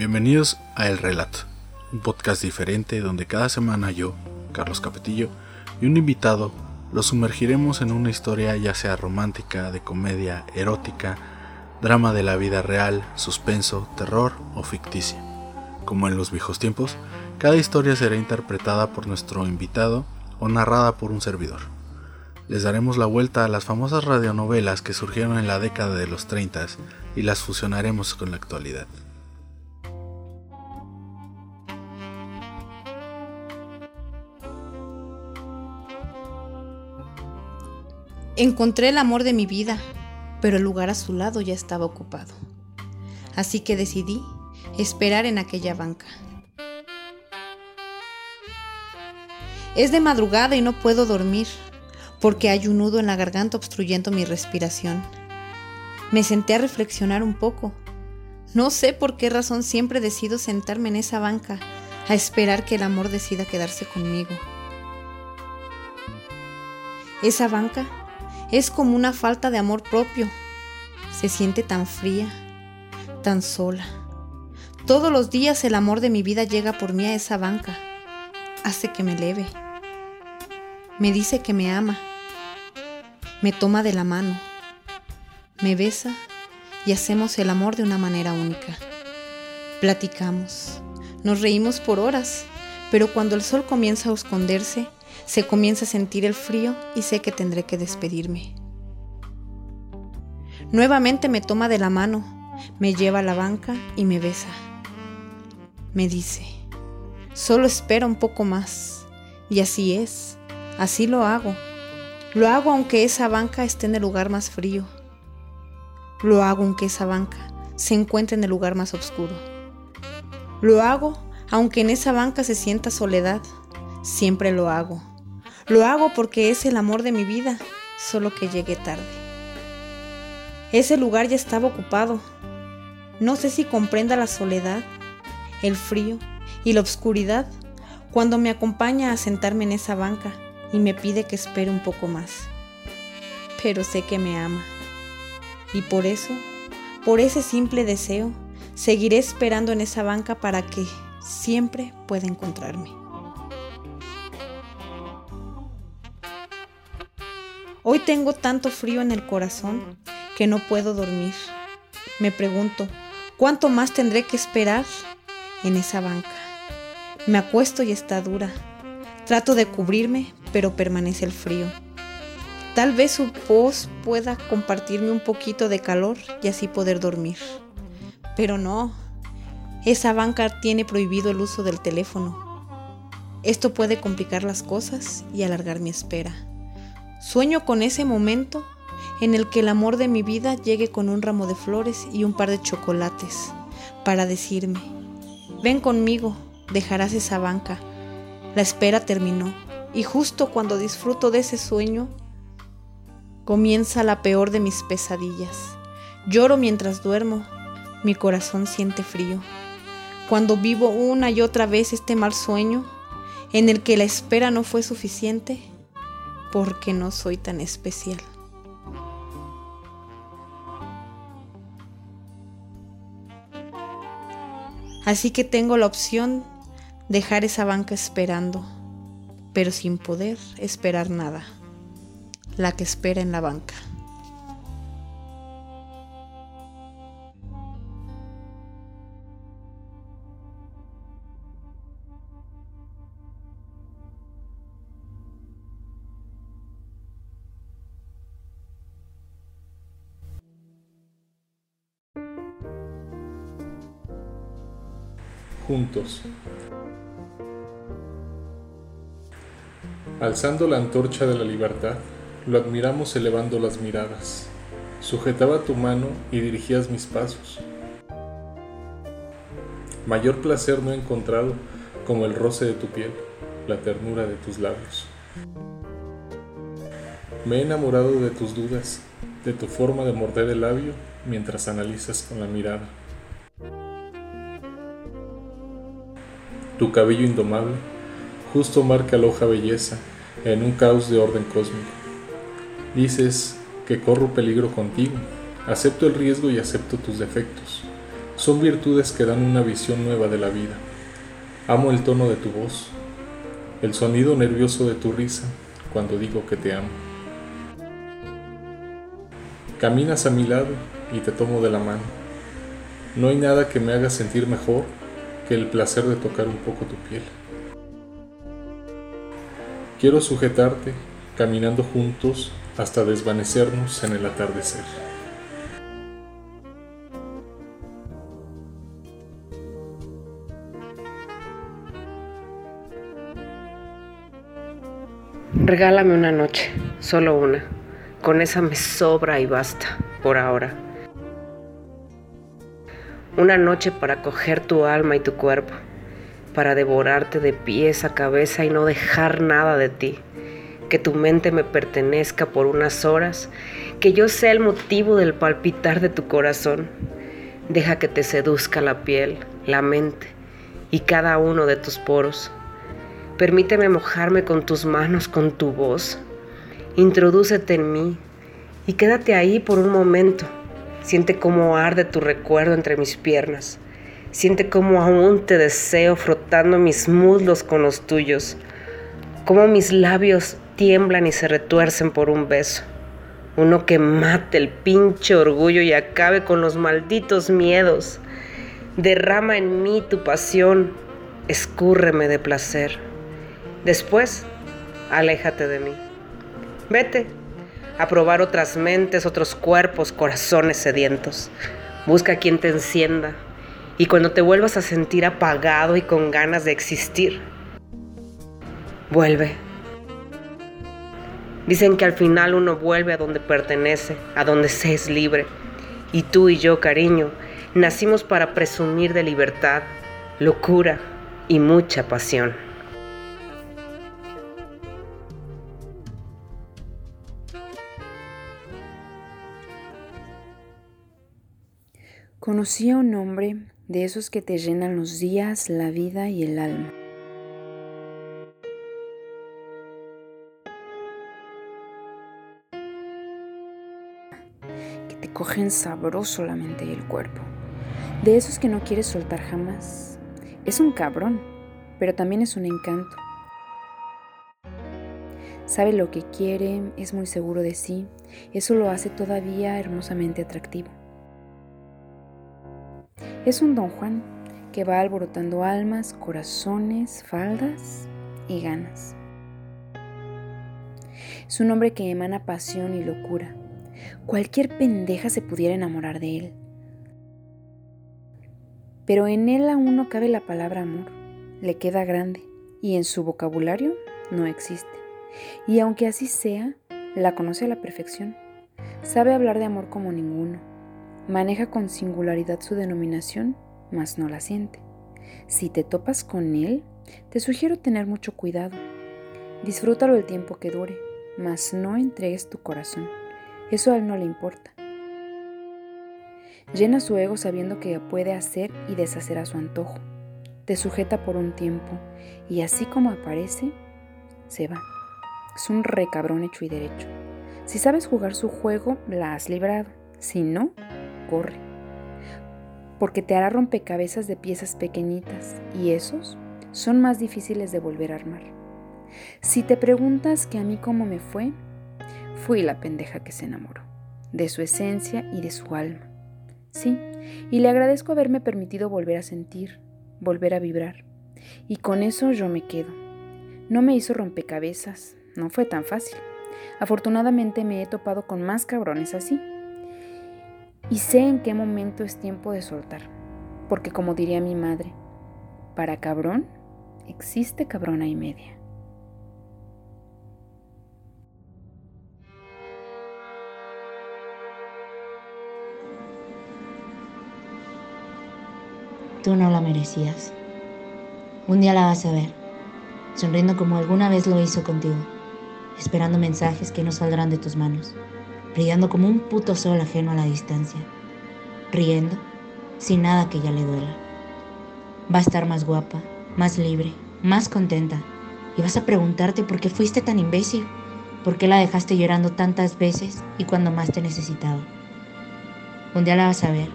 Bienvenidos a El Relato, un podcast diferente donde cada semana yo, Carlos Capetillo, y un invitado los sumergiremos en una historia ya sea romántica, de comedia, erótica, drama de la vida real, suspenso, terror o ficticia. Como en los viejos tiempos, cada historia será interpretada por nuestro invitado o narrada por un servidor. Les daremos la vuelta a las famosas radionovelas que surgieron en la década de los 30 y las fusionaremos con la actualidad. Encontré el amor de mi vida, pero el lugar a su lado ya estaba ocupado. Así que decidí esperar en aquella banca. Es de madrugada y no puedo dormir, porque hay un nudo en la garganta obstruyendo mi respiración. Me senté a reflexionar un poco. No sé por qué razón siempre decido sentarme en esa banca a esperar que el amor decida quedarse conmigo. Esa banca es como una falta de amor propio. Se siente tan fría, tan sola. Todos los días el amor de mi vida llega por mí a esa banca. Hace que me eleve. Me dice que me ama. Me toma de la mano. Me besa y hacemos el amor de una manera única. Platicamos. Nos reímos por horas, pero cuando el sol comienza a esconderse, se comienza a sentir el frío y sé que tendré que despedirme. Nuevamente me toma de la mano, me lleva a la banca y me besa. Me dice, solo espera un poco más. Y así es, así lo hago. Lo hago aunque esa banca esté en el lugar más frío. Lo hago aunque esa banca se encuentre en el lugar más oscuro. Lo hago aunque en esa banca se sienta soledad. Siempre lo hago. Lo hago porque es el amor de mi vida, solo que llegué tarde. Ese lugar ya estaba ocupado. No sé si comprenda la soledad, el frío y la oscuridad cuando me acompaña a sentarme en esa banca y me pide que espere un poco más. Pero sé que me ama. Y por eso, por ese simple deseo, seguiré esperando en esa banca para que siempre pueda encontrarme. Hoy tengo tanto frío en el corazón que no puedo dormir. Me pregunto, ¿cuánto más tendré que esperar en esa banca? Me acuesto y está dura. Trato de cubrirme, pero permanece el frío. Tal vez su voz pueda compartirme un poquito de calor y así poder dormir. Pero no, esa banca tiene prohibido el uso del teléfono. Esto puede complicar las cosas y alargar mi espera. Sueño con ese momento en el que el amor de mi vida llegue con un ramo de flores y un par de chocolates para decirme, ven conmigo, dejarás esa banca. La espera terminó y justo cuando disfruto de ese sueño, comienza la peor de mis pesadillas. Lloro mientras duermo, mi corazón siente frío. Cuando vivo una y otra vez este mal sueño, en el que la espera no fue suficiente, porque no soy tan especial. Así que tengo la opción de dejar esa banca esperando, pero sin poder esperar nada. La que espera en la banca. Juntos. Alzando la antorcha de la libertad, lo admiramos elevando las miradas. Sujetaba tu mano y dirigías mis pasos. Mayor placer no he encontrado como el roce de tu piel, la ternura de tus labios. Me he enamorado de tus dudas, de tu forma de morder el labio mientras analizas con la mirada. Tu cabello indomable justo marca la hoja belleza en un caos de orden cósmico. Dices que corro peligro contigo, acepto el riesgo y acepto tus defectos. son virtudes que dan una visión nueva de la vida. Amo el tono de tu voz, el sonido nervioso de tu risa cuando digo que te amo. Caminas a mi lado y te tomo de la mano. No hay nada que me haga sentir mejor que el placer de tocar un poco tu piel. Quiero sujetarte caminando juntos hasta desvanecernos en el atardecer. Regálame una noche, solo una. Con esa me sobra y basta, por ahora. Una noche para coger tu alma y tu cuerpo, para devorarte de pies a cabeza y no dejar nada de ti. Que tu mente me pertenezca por unas horas, que yo sea el motivo del palpitar de tu corazón. Deja que te seduzca la piel, la mente y cada uno de tus poros Permíteme mojarme con tus manos, con tu voz. Introdúcete en mí y quédate ahí por un momento. Siente cómo arde tu recuerdo entre mis piernas. Siente cómo aún te deseo frotando mis muslos con los tuyos. Cómo mis labios tiemblan y se retuercen por un beso. Uno que mate el pinche orgullo y acabe con los malditos miedos. Derrama en mí tu pasión. Escúrreme de placer. Después, aléjate de mí. Vete a probar otras mentes, otros cuerpos, corazones sedientos. Busca quien te encienda. Y cuando te vuelvas a sentir apagado y con ganas de existir, vuelve. Dicen que al final uno vuelve a donde pertenece, a donde se es libre. Y tú y yo, cariño, nacimos para presumir de libertad, locura y mucha pasión. Conocí a un hombre de esos que te llenan los días, la vida y el alma. Que te cogen sabroso la mente y el cuerpo. De esos que no quieres soltar jamás. Es un cabrón, pero también es un encanto. Sabe lo que quiere, es muy seguro de sí. Eso lo hace todavía hermosamente atractivo. Es un don Juan que va alborotando almas, corazones, faldas y ganas. Es un hombre que emana pasión y locura. Cualquier pendeja se pudiera enamorar de él. Pero en él aún no cabe la palabra amor. Le queda grande y en su vocabulario no existe. Y aunque así sea, la conoce a la perfección. Sabe hablar de amor como ninguno Maneja con singularidad su denominación, mas no la siente. Si te topas con él, te sugiero tener mucho cuidado. Disfrútalo el tiempo que dure, mas no entregues tu corazón. Eso a él no le importa. Llena su ego sabiendo que puede hacer y deshacer a su antojo. Te sujeta por un tiempo y así como aparece, se va. Es un recabrón hecho y derecho. Si sabes jugar su juego, la has librado. Si no, corre, porque te hará rompecabezas de piezas pequeñitas y esos son más difíciles de volver a armar. Si te preguntas que a mí cómo me fue, fui la pendeja que se enamoró, de su esencia y de su alma. Sí, y le agradezco haberme permitido volver a sentir, volver a vibrar. Y con eso yo me quedo. No me hizo rompecabezas, no fue tan fácil. Afortunadamente me he topado con más cabrones así y sé en qué momento es tiempo de soltar, porque como diría mi madre, para cabrón existe cabrona y media. Tú no la merecías. Un día la vas a ver, sonriendo como alguna vez lo hizo contigo, esperando mensajes que no saldrán de tus manos brillando como un puto sol ajeno a la distancia, riendo sin nada que ya le duela. Va a estar más guapa, más libre, más contenta, y vas a preguntarte por qué fuiste tan imbécil, por qué la dejaste llorando tantas veces y cuando más te necesitaba. Un día la vas a ver,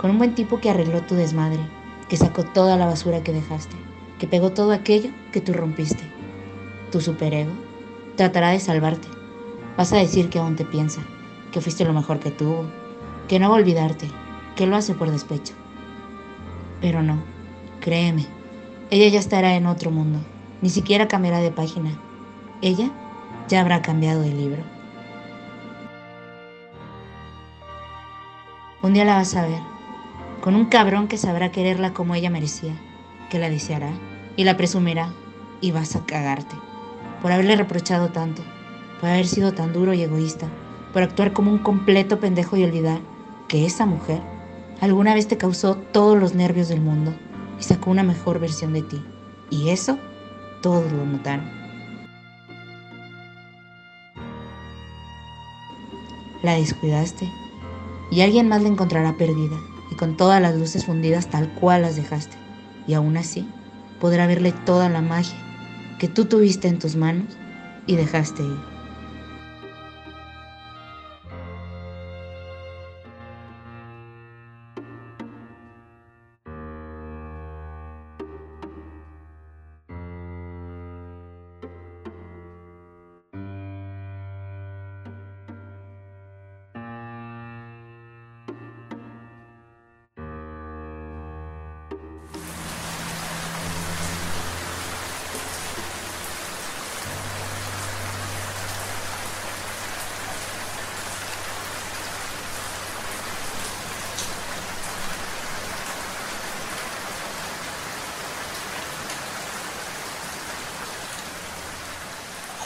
con un buen tipo que arregló tu desmadre, que sacó toda la basura que dejaste, que pegó todo aquello que tú rompiste. Tu superego tratará de salvarte. Vas a decir que aún te piensa, que fuiste lo mejor que tuvo, que no va a olvidarte, que lo hace por despecho. Pero no, créeme, ella ya estará en otro mundo, ni siquiera cambiará de página. Ella ya habrá cambiado de libro. Un día la vas a ver, con un cabrón que sabrá quererla como ella merecía, que la deseará y la presumirá y vas a cagarte por haberle reprochado tanto, por haber sido tan duro y egoísta, por actuar como un completo pendejo y olvidar que esa mujer alguna vez te causó todos los nervios del mundo y sacó una mejor versión de ti. Y eso todos lo notaron. La descuidaste y alguien más la encontrará perdida y con todas las luces fundidas tal cual las dejaste. Y aún así podrá verle toda la magia que tú tuviste en tus manos y dejaste ir.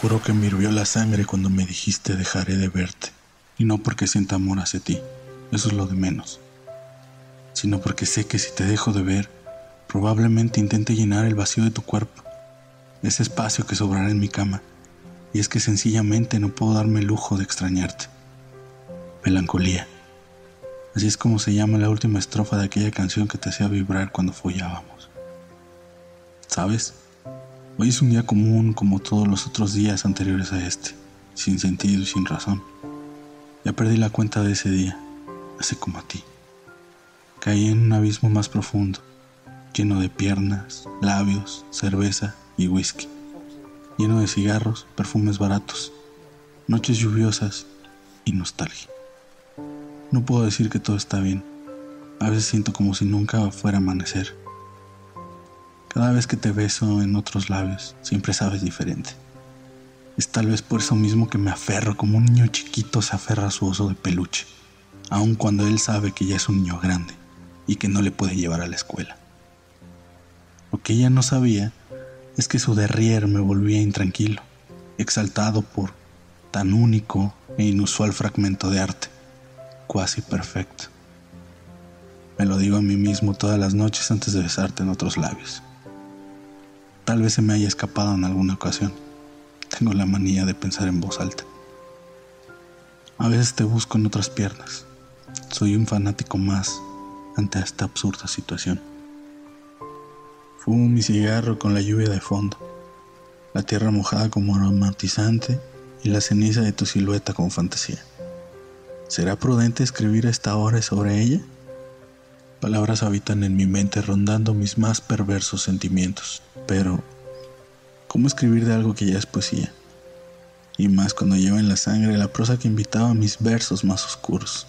Que me hirvió la sangre cuando me dijiste dejaré de verte. Y no porque sienta amor hacia ti, eso es lo de menos. Sino porque sé que si te dejo de ver, probablemente intente llenar el vacío de tu cuerpo, ese espacio que sobrará en mi cama. Y es que sencillamente no puedo darme el lujo de extrañarte. Melancolía. Así es como se llama la última estrofa de aquella canción que te hacía vibrar cuando follábamos. ¿Sabes? Hoy es un día común como todos los otros días anteriores a este, sin sentido y sin razón. Ya perdí la cuenta de ese día, así como a ti. Caí en un abismo más profundo, lleno de piernas, labios, cerveza y whisky, lleno de cigarros, perfumes baratos, noches lluviosas y nostalgia. No puedo decir que todo está bien. A veces siento como si nunca fuera a amanecer cada vez que te beso en otros labios, siempre sabes diferente. Es tal vez por eso mismo que me aferro como un niño chiquito se aferra a su oso de peluche, aun cuando él sabe que ya es un niño grande y que no le puede llevar a la escuela. Lo que ella no sabía es que su derrier me volvía intranquilo, exaltado por tan único e inusual fragmento de arte, cuasi perfecto. Me lo digo a mí mismo todas las noches antes de besarte en otros labios. Tal vez se me haya escapado en alguna ocasión. Tengo la manía de pensar en voz alta. A veces te busco en otras piernas. Soy un fanático más ante esta absurda situación. Fumo mi cigarro con la lluvia de fondo, la tierra mojada como aromatizante y la ceniza de tu silueta como fantasía. ¿Será prudente escribir esta hora sobre ella? Palabras habitan en mi mente rondando mis más perversos sentimientos, pero ¿cómo escribir de algo que ya es poesía? Y más cuando lleva en la sangre la prosa que invitaba a mis versos más oscuros.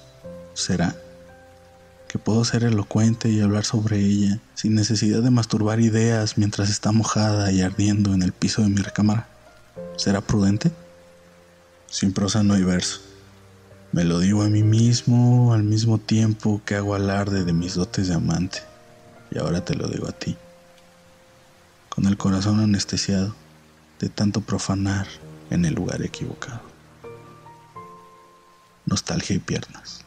¿Será? que puedo ser elocuente y hablar sobre ella sin necesidad de masturbar ideas mientras está mojada y ardiendo en el piso de mi recámara. ¿Será prudente? Sin prosa no hay verso. Me lo digo a mí mismo al mismo tiempo que hago alarde de mis dotes de amante. Y ahora te lo digo a ti. Con el corazón anestesiado de tanto profanar en el lugar equivocado. Nostalgia y piernas.